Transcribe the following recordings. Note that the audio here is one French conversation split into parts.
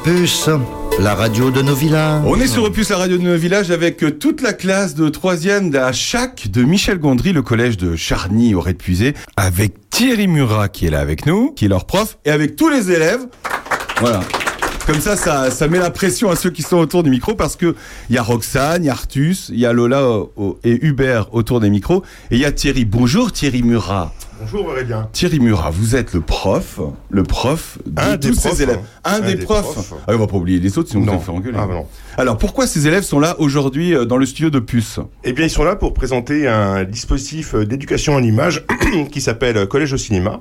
Opus, la radio de nos villages. On est sur Opus, la radio de nos villages, avec euh, toute la classe de 3e à chaque de Michel Gondry, le collège de Charny au Puisé, avec Thierry Murat qui est là avec nous, qui est leur prof, et avec tous les élèves. Voilà. Comme ça, ça, ça met la pression à ceux qui sont autour du micro parce que il y a Roxane, il y a Artus, il y a Lola euh, et Hubert autour des micros et il y a Thierry. Bonjour Thierry Murat. Bonjour Aurélien. Thierry Murat, vous êtes le prof, le prof de Un tous des ces profs, élèves. hein. Un, des, profs. Ah, on va pas oublier les autres sinon Non. on va faire engueuler. Ah, bah non. Alors pourquoi ces élèves sont là aujourd'hui euh, dans le studio de Puce Eh bien, ils sont là pour présenter un dispositif euh, d'éducation en images qui s'appelle euh, Collège au cinéma,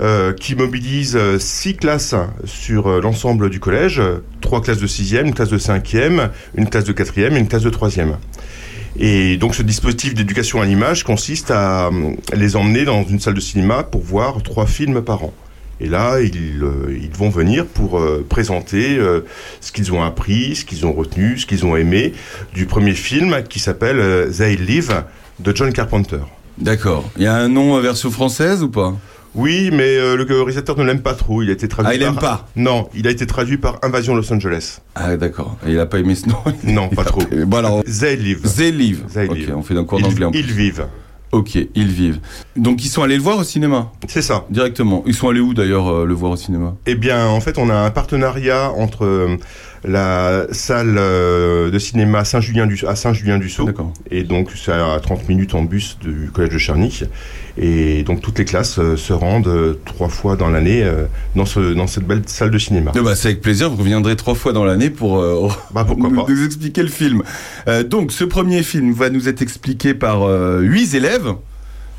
euh, qui mobilise six classes sur l'ensemble du collège, trois classes de sixième, une classe de cinquième, une classe de quatrième et une classe de troisième. Et donc, ce dispositif d'éducation à l'image consiste à euh, les emmener dans une salle de cinéma pour voir trois films par an. Et là, ils, euh, vont venir pour euh, présenter ce qu'ils ont appris, ce qu'ils ont retenu, ce qu'ils ont aimé du premier film qui s'appelle They Live de John Carpenter. D'accord. Il y a un nom version française ou pas? Oui, mais euh, le réalisateur ne l'aime pas trop. Il a été traduit Ah, il par... aime pas Non, il a été traduit par Invasion Los Angeles. Ah d'accord. Et il a pas aimé ce nom Non, pas trop. Bon alors, They Live. They live. They on fait un cours d'anglais ils vivent. Ok, ils vivent. Donc ils sont allés le voir au cinéma? C'est ça. directement. Ils sont allés où d'ailleurs euh, le voir au cinéma? Eh bien, en fait, on a un partenariat entre euh, la salle euh, de cinéma Saint-Julien du à Saint-Julien-du-Sault et donc c'est à 30 minutes en bus du collège de Charny et donc toutes les classes euh, se rendent euh, trois fois dans l'année dans ce dans cette belle salle de cinéma. Ben, c'est avec plaisir, vous reviendrez trois fois dans l'année pour euh, Bah nous, expliquer le film. Euh, donc ce premier film va nous être expliqué par euh, huit élèves.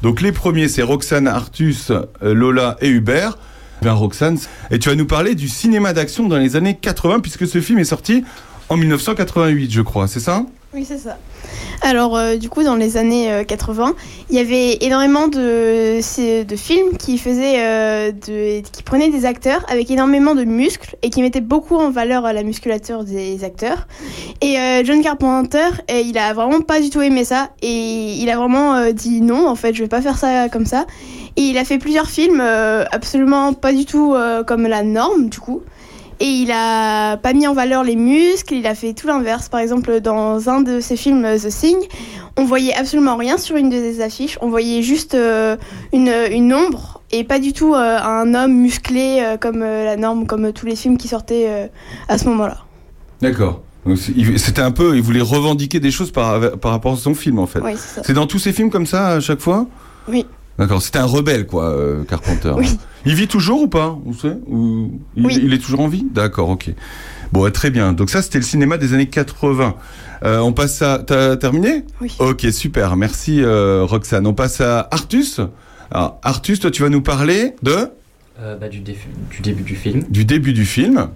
Donc les premiers c'est Roxane, Artus, Lola et Hubert. Ben Roxane, et tu vas nous parler du cinéma d'action dans les années 80 puisque ce film est sorti en 1988 je crois, c'est ça Oui, c'est ça. Alors, euh, du coup, dans les années euh, 80, il y avait énormément de, films qui faisaient, euh, qui prenaient des acteurs avec énormément de muscles et qui mettaient beaucoup en valeur euh, la musculature des acteurs. Et euh, John Carpenter, euh, il a vraiment pas du tout aimé ça et il a vraiment euh, dit non, en fait, je vais pas faire ça comme ça. Et il a fait plusieurs films euh, absolument pas du tout euh, comme la norme, du coup. Et il a pas mis en valeur les muscles, il a fait tout l'inverse. Par exemple, dans un de ses films, The Thing, on voyait absolument rien sur une des affiches, on voyait juste euh, une, une ombre et pas du tout euh, un homme musclé euh, comme euh, la norme, comme tous les films qui sortaient euh, à ce moment-là. D'accord. C'était un peu, il voulait revendiquer des choses par, par rapport à son film en fait. Oui, c'est dans tous ces films comme ça à chaque fois? Oui. D'accord, c'était un rebelle quoi, euh, Carpenter. Oui. Il vit toujours ou pas On sait Ou il, Oui. il est toujours en vie? D'accord, ok. Bon, ouais, très bien. Donc ça, c'était le cinéma des années 80. Euh, on passe à... T'as terminé? Oui. Ok, super. Merci euh, Roxane. On passe à Artus. Alors, Artus, toi, tu vas nous parler de? Euh, bah, du début du film. du début du film.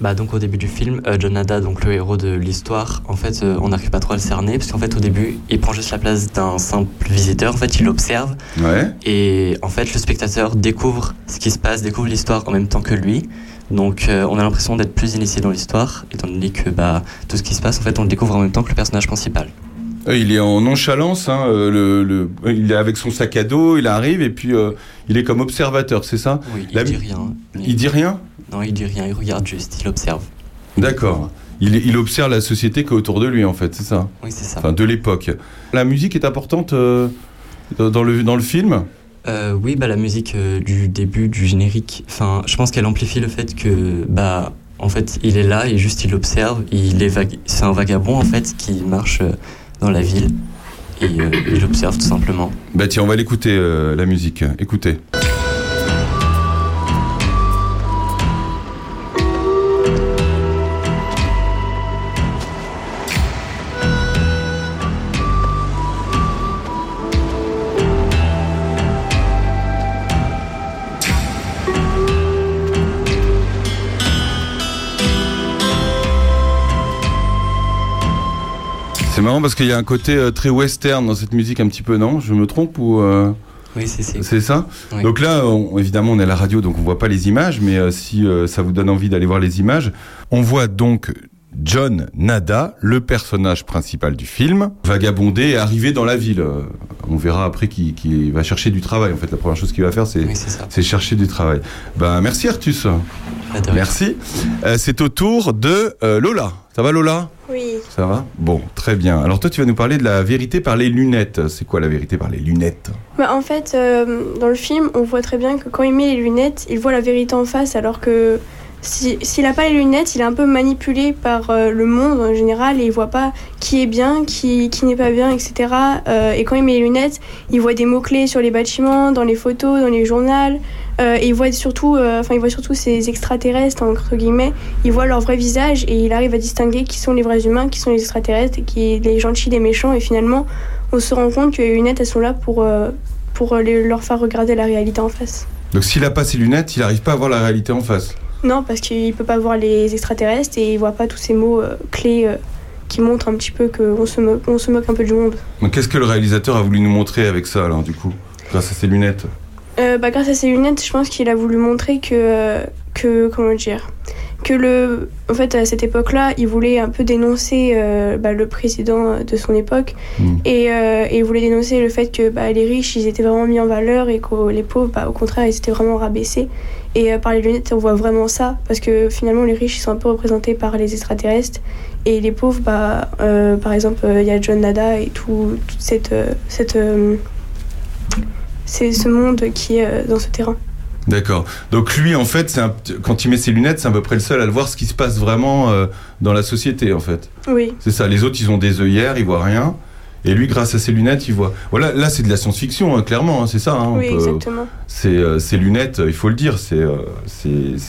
Bah, donc au début du film, euh, John Nada, donc le héros de l'histoire, en fait, euh, on n'arrive pas trop à le cerner parce qu'en fait, au début, il prend juste la place d'un simple visiteur. En fait, il observe Ouais. et en fait, le spectateur découvre ce qui se passe, découvre l'histoire en même temps que lui. Donc, euh, on a l'impression d'être plus initié dans l'histoire, étant donné que bah, tout ce qui se passe, en fait, on le découvre en même temps que le personnage principal. Euh, Il est en nonchalance. Hein, le, le- il est avec son sac à dos. Il arrive et puis il est comme observateur, c'est ça? Oui, il La- dit rien. mais- Il dit rien? Non, il dit rien, il regarde juste, il observe. D'accord. Il, il observe la société qui est autour de lui, en fait, c'est ça? Oui, c'est ça. Enfin, de l'époque. La musique est importante euh, dans, le, dans le film? Euh, oui, bah, la musique euh, du début, du générique, enfin, je pense qu'elle amplifie le fait que, bah, en fait, il est là et juste il observe. Il est c'est un vagabond en fait qui marche dans la ville et il observe tout simplement. Bah tiens, on va l'écouter, la musique. Écoutez. Marrant parce qu'il y a un côté euh, très western dans cette musique un petit peu, non? Je me trompe ou euh, Oui, c'est ça? Oui. Donc là, on- évidemment, on est à la radio, donc on voit pas les images, mais euh, si euh, ça vous donne envie d'aller voir les images, on voit donc John Nada, le personnage principal du film, vagabonder et arriver dans la ville. euh, on verra après qu'il va chercher du travail. En fait, la première chose qu'il va faire, c'est Oui, chercher du travail. Ben, merci Artus. Merci. Euh, c'est au tour de euh, Lola. Ça va Lola? Oui. Ça va? Bon, très bien. Alors toi, tu vas nous parler de la vérité par les lunettes. C'est quoi la vérité par les lunettes? Bah, en fait, euh, dans le film, on voit très bien que quand il met les lunettes, il voit la vérité en face, alors que si- s'il n'a pas les lunettes, il est un peu manipulé par euh, le monde en général et il voit pas qui est bien, qui, qui n'est pas bien, etc. Euh, et quand il met les lunettes, il voit des mots-clés sur les bâtiments, dans les photos, dans les journaux. euh, et il voit surtout, enfin, il voit surtout ces extraterrestres entre guillemets. Il voit leur vrai visage et il arrive à distinguer qui sont les vrais humains, qui sont les extraterrestres, et qui les gentils, les méchants. Et finalement, on se rend compte que les lunettes, elles sont là pour, pour leur faire regarder la réalité en face. Donc s'il a pas ses lunettes, il n'arrive pas à voir la réalité en face. Non, parce qu'il peut pas voir les extraterrestres et il voit pas tous ces mots euh, clés euh, qui montrent un petit peu qu'on se, moque, on se moque un peu du monde. Donc qu'est-ce que le réalisateur a voulu nous montrer avec ça alors du coup Grâce à ses lunettes? Euh, bah, grâce à ses lunettes, je pense qu'il a voulu montrer que, que comment dire, que le, en fait, à cette époque-là, il voulait un peu dénoncer euh, bah, le président de son époque Mm. et, euh, et il voulait dénoncer le fait que bah, les riches, ils étaient vraiment mis en valeur et que les pauvres, bah, au contraire, ils étaient vraiment rabaissés. Et euh, par les lunettes, on voit vraiment ça parce que finalement, les riches, ils sont un peu représentés par les extraterrestres et les pauvres, bah, par exemple, il y a John Nada et tout, toute cette, cette c'est ce monde qui est dans ce terrain. D'accord. Donc lui en fait, c'est un quand il met ses lunettes, c'est à peu près le seul à le voir ce qui se passe vraiment euh, dans la société en fait. Oui, C'est ça. Les autres, ils ont des œillères, ils voient rien. Et lui, grâce à ses lunettes, il voit. Voilà, là, c'est de la science-fiction, hein, clairement, hein, c'est ça. hein, on oui, peut- exactement. c'est euh, ces lunettes, euh, il faut le dire, c'est euh,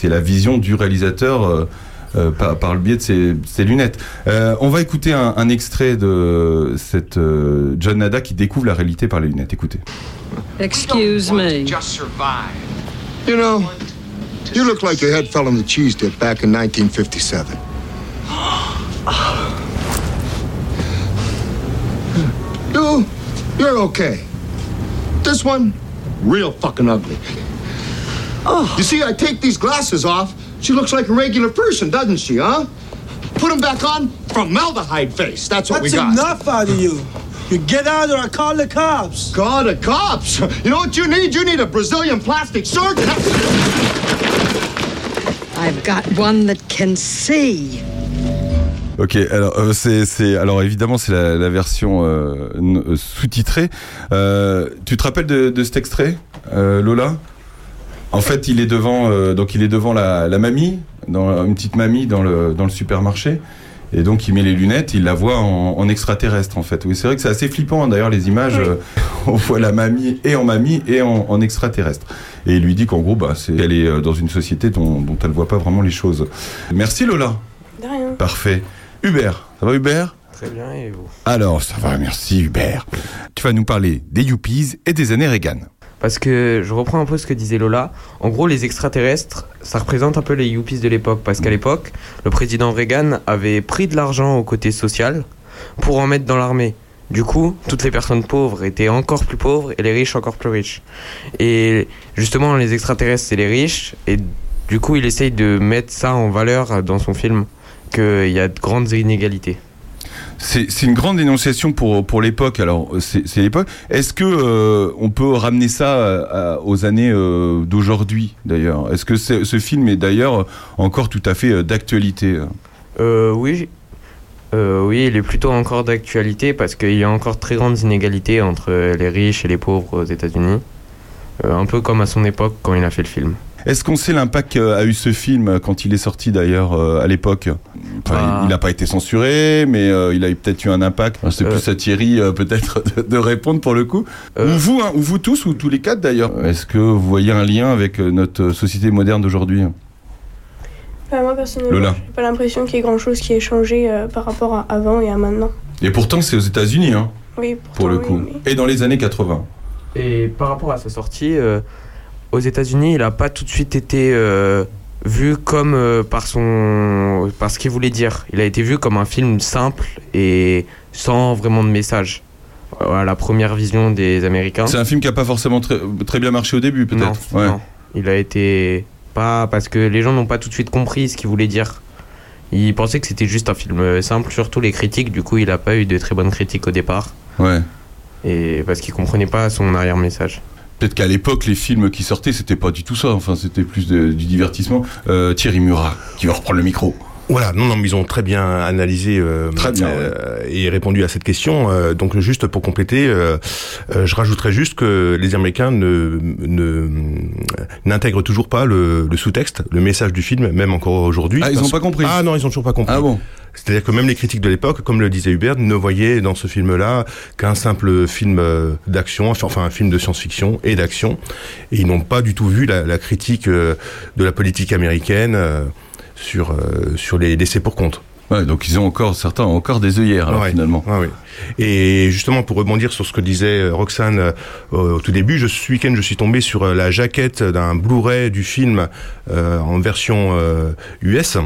la vision du réalisateur euh, euh, par, par le biais de ses, ses lunettes. Euh, on va écouter un, un extrait de cette euh, John Nada qui découvre la réalité par les lunettes. Écoutez. Excuse me. You know, you look like your head fell on the cheese dip back in 1957. You, you're okay. This one, real fucking ugly. Oh. You see, I take these glasses off. She looks like a regular person, doesn't she, huh? Put them back on, formaldehyde face. That's what That's we got. That's enough out of you. You get out or I call the cops. God, the cops? You know what you need? You need a Brazilian plastic surgeon. I've got one that can see. Ok, alors euh, c'est c'est alors évidemment c'est la, la version euh, euh, sous-titrée. Euh, tu te rappelles de, de cet extrait, euh, Lola? En fait, il est devant euh, donc il est devant la, la mamie, dans une petite mamie dans le dans le supermarché. Et donc il met les lunettes, il la voit en, en extraterrestre en fait. Oui, c'est vrai que c'est assez flippant hein, d'ailleurs les images. Oui. euh, on voit la mamie et en mamie et en, en extraterrestre. Et il lui dit qu'en gros, bah, c'est elle est euh, dans une société dont, dont elle voit pas vraiment les choses. Merci Lola. De rien. Parfait. Hubert, ça va Hubert? Très bien, et vous? Alors, ça va, merci Hubert. Tu vas nous parler des Yuppies et des années Reagan. Parce que je reprends un peu ce que disait Lola. En gros, les extraterrestres, ça représente un peu les yuppies de l'époque. Parce qu'à l'époque, le président Reagan avait pris de l'argent au côté social pour en mettre dans l'armée. Du coup, toutes les personnes pauvres étaient encore plus pauvres et les riches encore plus riches. Et justement, les extraterrestres, c'est les riches. Et du coup, il essaye de mettre ça en valeur dans son film, qu'il y a de grandes inégalités. C'est une grande dénonciation pour, pour l'époque. Alors, c'est l'époque. Est-ce que euh, on peut ramener ça euh, aux années euh, d'aujourd'hui, d'ailleurs? Est-ce que ce film est d'ailleurs encore tout à fait d'actualité oui. Oui, il est plutôt encore d'actualité parce qu'il y a encore très grandes inégalités entre les riches et les pauvres aux États-Unis. Un peu comme à son époque quand il a fait le film. Est-ce qu'on sait l'impact qu'a eu ce film euh, quand il est sorti d'ailleurs euh, à l'époque? Enfin, Bah. Il n'a pas été censuré, mais euh, il a eu peut-être eu un impact. C'est Euh. plus à Thierry euh, peut-être de, de répondre pour le coup. Euh. Ou vous, hein, ou vous tous, ou tous les quatre d'ailleurs. Est-ce que vous voyez un lien avec euh, notre société moderne d'aujourd'hui? Enfin, moi, personnellement, j'ai pas l'impression qu'il y ait grand chose qui ait changé euh, par rapport à avant et à maintenant. Et pourtant, c'est aux États-Unis, hein, Oui, pour le coup. oui, mais- Et dans les années 80. Et par rapport à sa sortie, euh, aux États-Unis, il n'a pas tout de suite été euh, vu comme euh, par son, par ce qu'il voulait dire. Il a été vu comme un film simple et sans vraiment de message. Euh, À la première vision des Américains. C'est un film qui a pas forcément très, très bien marché au début, Non, peut-être. Ouais. non. Il a été pas parce que les gens n'ont pas tout de suite compris ce qu'il voulait dire. Ils pensaient que c'était juste un film simple, surtout les critiques. Du coup, il n'a pas eu de très bonnes critiques au départ. Ouais. Et parce qu'il comprenait pas son arrière-message. Peut-être qu'à l'époque, les films qui sortaient, c'était pas du tout ça. Enfin, c'était plus du divertissement. Euh, Thierry Murat, qui va reprendre le micro. Voilà, non, non, mais ils ont très bien analysé euh, Très bien, euh, et répondu à cette question. Euh, donc, juste pour compléter, euh, euh, je rajouterais juste que les Américains ne ne- n'intègrent toujours pas le, le sous-texte, le message du film, même encore aujourd'hui. Ah, ils Parce- ont pas compris. Ah non, ils ont toujours pas compris. Ah bon C'est-à-dire que même les critiques de l'époque, comme le disait Hubert, ne voyaient dans ce film-là qu'un simple film d'action, enfin un film de science-fiction et d'action, et ils n'ont pas du tout vu la, la critique de la politique américaine sur euh, sur les laissés pour compte. Ouais, donc ils ont encore, certains ont encore des œillères, alors, Ouais. finalement. Ouais, ouais. Et justement, pour rebondir sur ce que disait euh, Roxane euh, au tout début, je, ce week-end, je suis tombé sur la jaquette d'un Blu-ray du film euh, en version euh, US.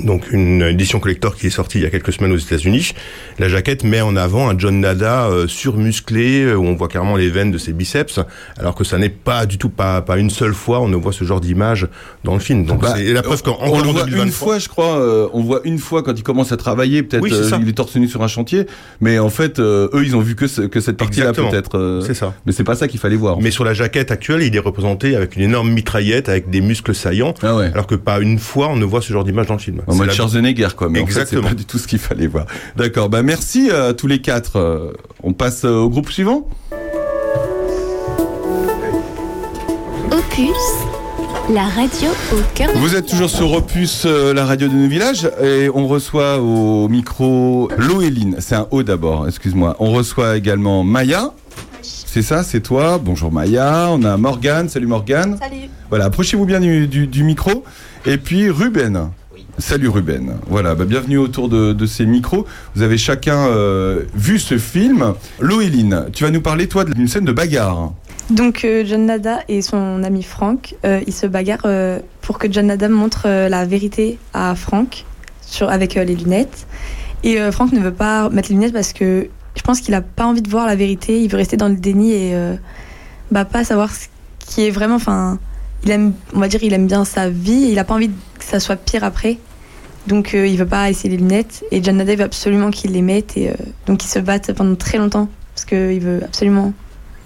Donc une édition collector qui est sortie il y a quelques semaines aux États-Unis. La jaquette met en avant un John Nada euh, surmusclé euh, où on voit carrément les veines de ses biceps, alors que ça n'est pas du tout pas pas une seule fois on ne voit ce genre d'image dans le film. Donc Bah, c'est la preuve qu'en on le voit 2023, une fois, je crois. euh, on voit une fois quand il commence à travailler. Peut-être Oui, euh, il est torse nu sur un chantier, mais en fait, eux, ils ont vu que ce- que cette partie-là peut-être. c'est ça. mais c'est pas ça qu'il fallait voir. Mais sur la jaquette actuelle, il est représenté avec une énorme mitraillette, avec des muscles saillants, Ah ouais. alors que pas une fois on ne voit ce genre d'image dans le film. En mode la- Schwarzenegger, quoi. Mais en fait, Exactement. c'est pas du tout ce qu'il fallait voir. D'accord. Bah, merci à tous les quatre. Euh, On passe euh, au groupe suivant. Opus, la radio au cœur de Vous êtes toujours sur Opus, euh, la radio de nos villages, et on reçoit au micro Loéline. C'est un O d'abord, excuse-moi. On reçoit également Maya. C'est ça, c'est toi. Bonjour Maya. On a Morgane. Salut Morgane. Salut. Voilà, approchez-vous bien du, du- du micro. Et puis Ruben. Salut Ruben. Voilà, bah, bienvenue autour de, ces micros. Vous avez chacun euh, vu ce film. Loéline, tu vas nous parler toi d'une scène de bagarre. Donc euh, John Nada et son ami Frank, euh, ils se bagarrent pour que John Nada montre la vérité à Frank sur, avec les lunettes. Et Frank ne veut pas mettre les lunettes parce que je pense qu'il a pas envie de voir la vérité. Il veut rester dans le déni et bah, pas savoir ce qui est vraiment. Il aime, on va dire, il aime bien sa vie. Et il a pas envie que ça soit pire après. Donc euh, il veut pas essayer les lunettes. Et John Nada veut absolument qu'il les mette. Et euh, donc ils se battent pendant très longtemps parce qu'il veut absolument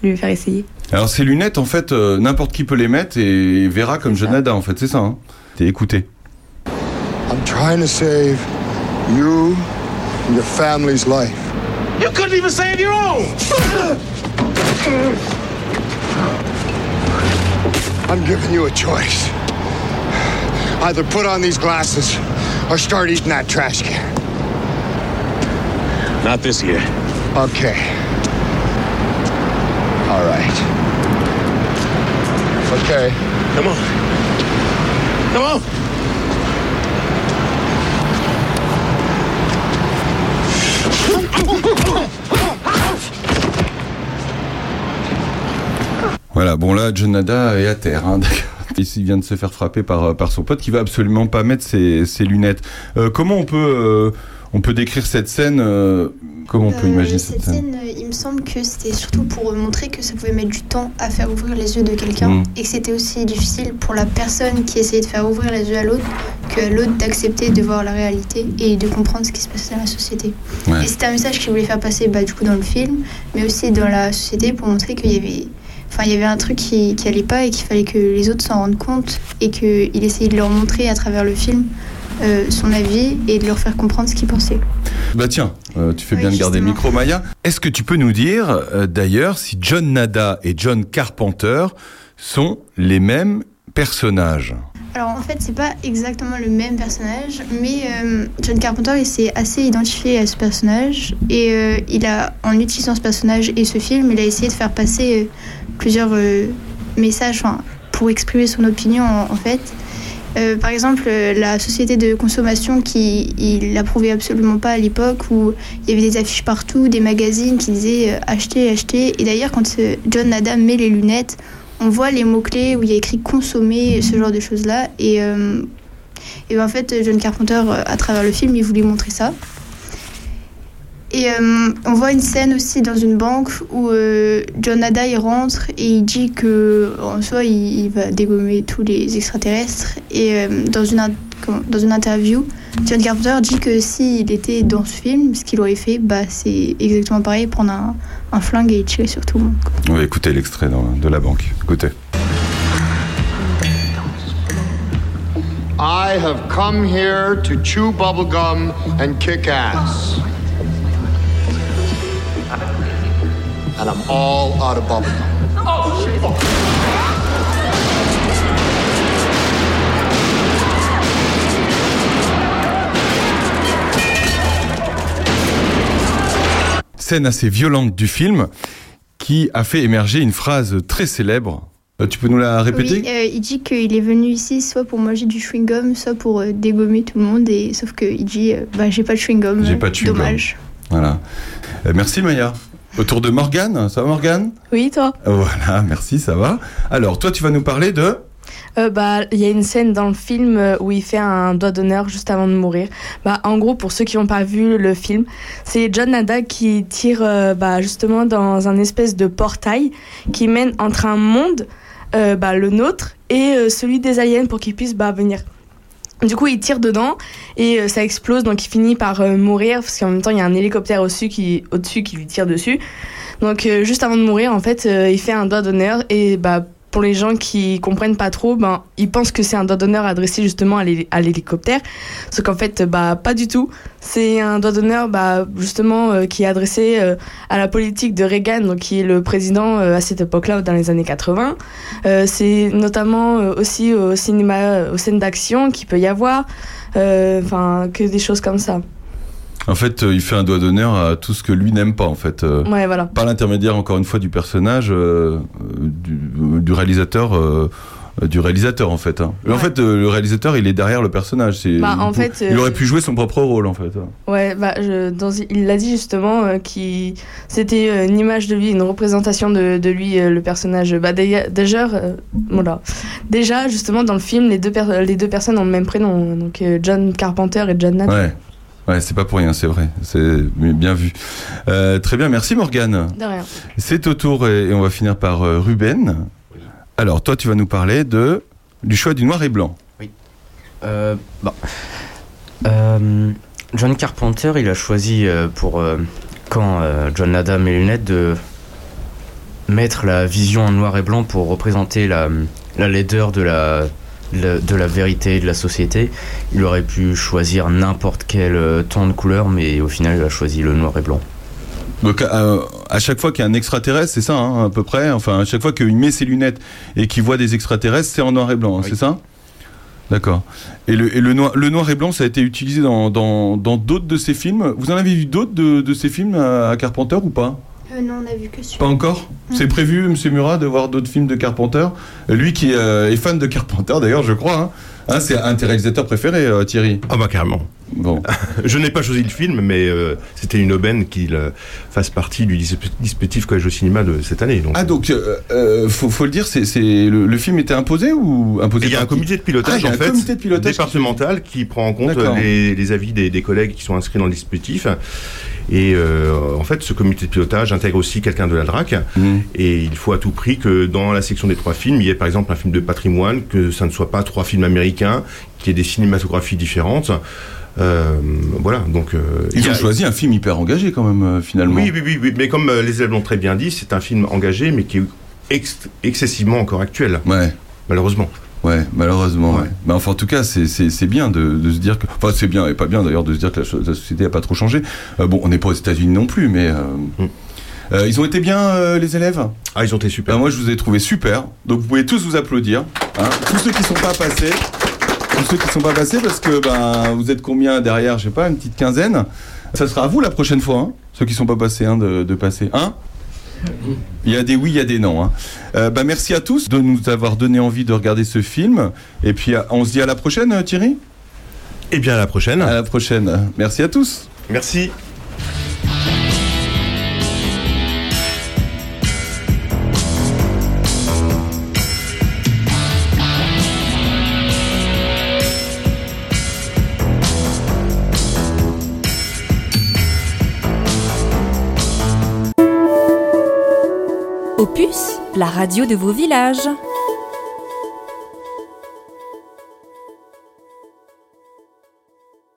lui faire essayer. Alors ces lunettes, en fait, euh, n'importe qui peut les mettre et verra comme Jonada, en fait, c'est ça. Hein T'es écouté. I'm trying to save you and your family's life. You couldn't even save your own! I'm giving you a choice. Either put on these glasses or start eating that trash can. Not this year. Okay. All right. Okay. Come on. Come on. Voilà, bon là, Jonada est à terre. Hein, d'accord. Il vient de se faire frapper par, euh, par son pote qui va absolument pas mettre ses, ses lunettes. Euh, comment on peut, euh, on peut décrire cette scène euh, Comment on peut imaginer cette, cette scène, scène, il me semble que c'était surtout pour montrer que ça pouvait mettre du temps à faire ouvrir les yeux de quelqu'un Mm. et que c'était aussi difficile pour la personne qui essayait de faire ouvrir les yeux à l'autre que à l'autre d'accepter de voir la réalité et de comprendre ce qui se passait dans la société. Ouais. Et c'était un message qu'il voulait faire passer bah, du coup dans le film, mais aussi dans la société pour montrer qu'il y avait, enfin, il y avait un truc qui, qui allait pas et qu'il fallait que les autres s'en rendent compte et qu'il essayait de leur montrer à travers le film euh, son avis et de leur faire comprendre ce qu'il pensait. Bah tiens, euh, tu fais Oui, bien de garder le micro, Maya. Est-ce que tu peux nous dire, euh, d'ailleurs, si John Nada et John Carpenter sont les mêmes personnages? Alors en fait, c'est pas exactement le même personnage, mais euh, John Carpenter il s'est assez identifié à ce personnage et euh, il a, en utilisant ce personnage et ce film, il a essayé de faire passer euh, plusieurs messages pour exprimer son opinion en, fait. Par exemple, la société de consommation qui il approuvait absolument pas à l'époque où il y avait des affiches partout, des magazines qui disaient euh, acheter, acheter. Et d'ailleurs, quand John Adam met les lunettes, on voit les mots-clés où il y a écrit consommer, ce genre de choses-là. Et, euh, et ben, en fait, John Carpenter, euh, à travers le film, il voulait montrer ça. Et euh, on voit une scène aussi dans une banque où John Ada il rentre et il dit que en soi il, il va dégommer tous les extraterrestres. Et dans, une, dans une interview, John Carpenter dit que s'il était dans ce film, ce qu'il aurait fait, bah, c'est exactement pareil, prendre un, un flingue et tirer sur tout le monde. On va écouter l'extrait de la banque. Écoutez. I have come here to chew bubblegum and kick ass. And I'm all out of bubblegum. Scène assez violente du film qui a fait émerger une phrase très célèbre. Euh, tu peux nous la répéter Oui, euh, il dit qu'il est venu ici soit pour manger du chewing-gum, soit pour euh, dégommer tout le monde, et sauf qu'il dit euh, bah, j'ai pas de chewing-gum. J'ai pas de chewing-gum. Dommage. Voilà. Euh, merci Maya. Autour de Morgane, ça va Morgane? Oui, toi Voilà, merci, ça va. Alors, toi, tu vas nous parler de... Euh, bah, il y a une scène dans le film euh, où il fait un doigt d'honneur juste avant de mourir. Bah, en gros, pour ceux qui n'ont pas vu le film, c'est John Nada qui tire euh, bah, justement dans un espèce de portail qui mène entre un monde, bah, le nôtre, et celui des aliens pour qu'ils puissent bah, venir. Du coup, il tire dedans et ça explose, donc il finit par mourir parce qu'en même temps, il y a un hélicoptère au-dessus qui, au-dessus qui lui tire dessus. Donc, juste avant de mourir, en fait, il fait un doigt d'honneur et bah, pour les gens qui comprennent pas trop, ben, ils pensent que c'est un doigt d'honneur adressé justement à l'hé- à l'hélicoptère. Sauf qu'en fait, bah, pas du tout. C'est un doigt d'honneur, bah, justement, euh, qui est adressé euh, à la politique de Reagan, donc qui est le président euh, à cette époque-là, dans les années 80. Euh, c'est notamment aussi au cinéma, aux scènes d'action qu'il peut y avoir, enfin, que des choses comme ça. En fait, euh, il fait un doigt d'honneur à tout ce que lui n'aime pas, en fait. Euh, Ouais, voilà. Par l'intermédiaire, encore une fois, du personnage, euh, du, du réalisateur... euh, du réalisateur en fait. hein. En fait, euh, le réalisateur, il est derrière le personnage. C'est, Bah, en il, fait, il aurait pu jouer son propre rôle en fait. Ouais, bah, je, dans, il l'a dit justement, euh, qui c'était une image de lui, une représentation de, de lui, euh, le personnage. Bah, déjà, déjà, voilà. déjà, justement, dans le film, les deux, les deux personnes ont le même prénom, donc euh, John Carpenter et John Nath. Ouais. Ouais, c'est pas pour rien, c'est vrai. C'est bien vu. Euh, très bien, merci Morgane. De rien. C'est au tour et, et on va finir par euh, Ruben. Alors, toi, tu vas nous parler de du choix du noir et blanc. Euh, bon. Euh, John Carpenter, il a choisi euh, pour euh, quand euh, John Nada met les lunettes de mettre la vision en noir et blanc pour représenter la, la laideur de la, de la vérité de la société. Il aurait pu choisir n'importe quel euh, ton de couleur, mais au final, il a choisi le noir et blanc. Donc, euh, à chaque fois qu'il y a un extraterrestre, c'est ça, hein, à peu près. Enfin, à chaque fois qu'il met ses lunettes et qu'il voit des extraterrestres, c'est en noir et blanc, hein, c'est ça? D'accord. Et, le, et le, noir, le noir et blanc, ça a été utilisé dans dans- dans d'autres de ses films? Vous en avez vu d'autres de, de ces films à, à Carpenter ou pas? Euh, non, on a vu que celui Pas encore C'est prévu, Monsieur Murat, de voir d'autres films de Carpenter Lui qui euh, est fan de Carpenter, d'ailleurs, je crois. hein. Hein, c'est un de tes réalisateurs préférés, euh, Thierry Ah bah carrément. Bon. Je n'ai pas choisi le film, mais euh, c'était une aubaine qu'il euh, fasse partie du dis- dispositif Collège au cinéma de cette année. Donc. Ah, donc, faut, faut le dire, c'est, c'est- le, le film était imposé ou imposé Il y a par un qui comité de Ah, pilotage il y a en un fait, comité de pilotage départemental qui prend en compte les avis des, des collègues qui sont inscrits dans le dispositif. Et euh, en fait, ce comité de pilotage intègre aussi quelqu'un de la DRAC. Mmh. Et il faut à tout prix que dans la section des trois films, il y ait par exemple un film de patrimoine, que ça ne soit pas trois films américains, qu'il y ait des cinématographies différentes. Euh, voilà, donc... euh, il Ils y ont a- choisi un film hyper engagé quand même, euh, finalement. oui, oui, oui, oui, mais comme les élèves l'ont très bien dit, c'est un film engagé, mais qui est ex- excessivement encore actuel. Ouais. Malheureusement. Ouais, malheureusement. Ouais. Mais enfin, en tout cas, c'est- bien de, de se dire que. Enfin, c'est bien et pas bien d'ailleurs de se dire que la, société n'a pas trop changé. Euh, bon, on n'est pas aux États-Unis non plus, mais. euh, euh, ils ont été bien, euh, les élèves? Ah, ils ont été super. moi, je vous ai trouvé super. Donc, vous pouvez tous vous applaudir. hein. Tous ceux qui sont pas passés. Tous ceux qui sont pas passés, parce que ben, vous êtes combien derrière Je sais pas, une petite quinzaine? Ça sera à vous la prochaine fois, hein, ceux qui sont pas passés, hein, de, de passer. Hein il y a des oui, il y a des non. hein. Euh, bah, merci à tous de nous avoir donné envie de regarder ce film. Et puis, à- on se dit à la prochaine, euh, Thierry? Et bien, à la prochaine. À la prochaine. Merci à tous. Merci. La radio de vos villages.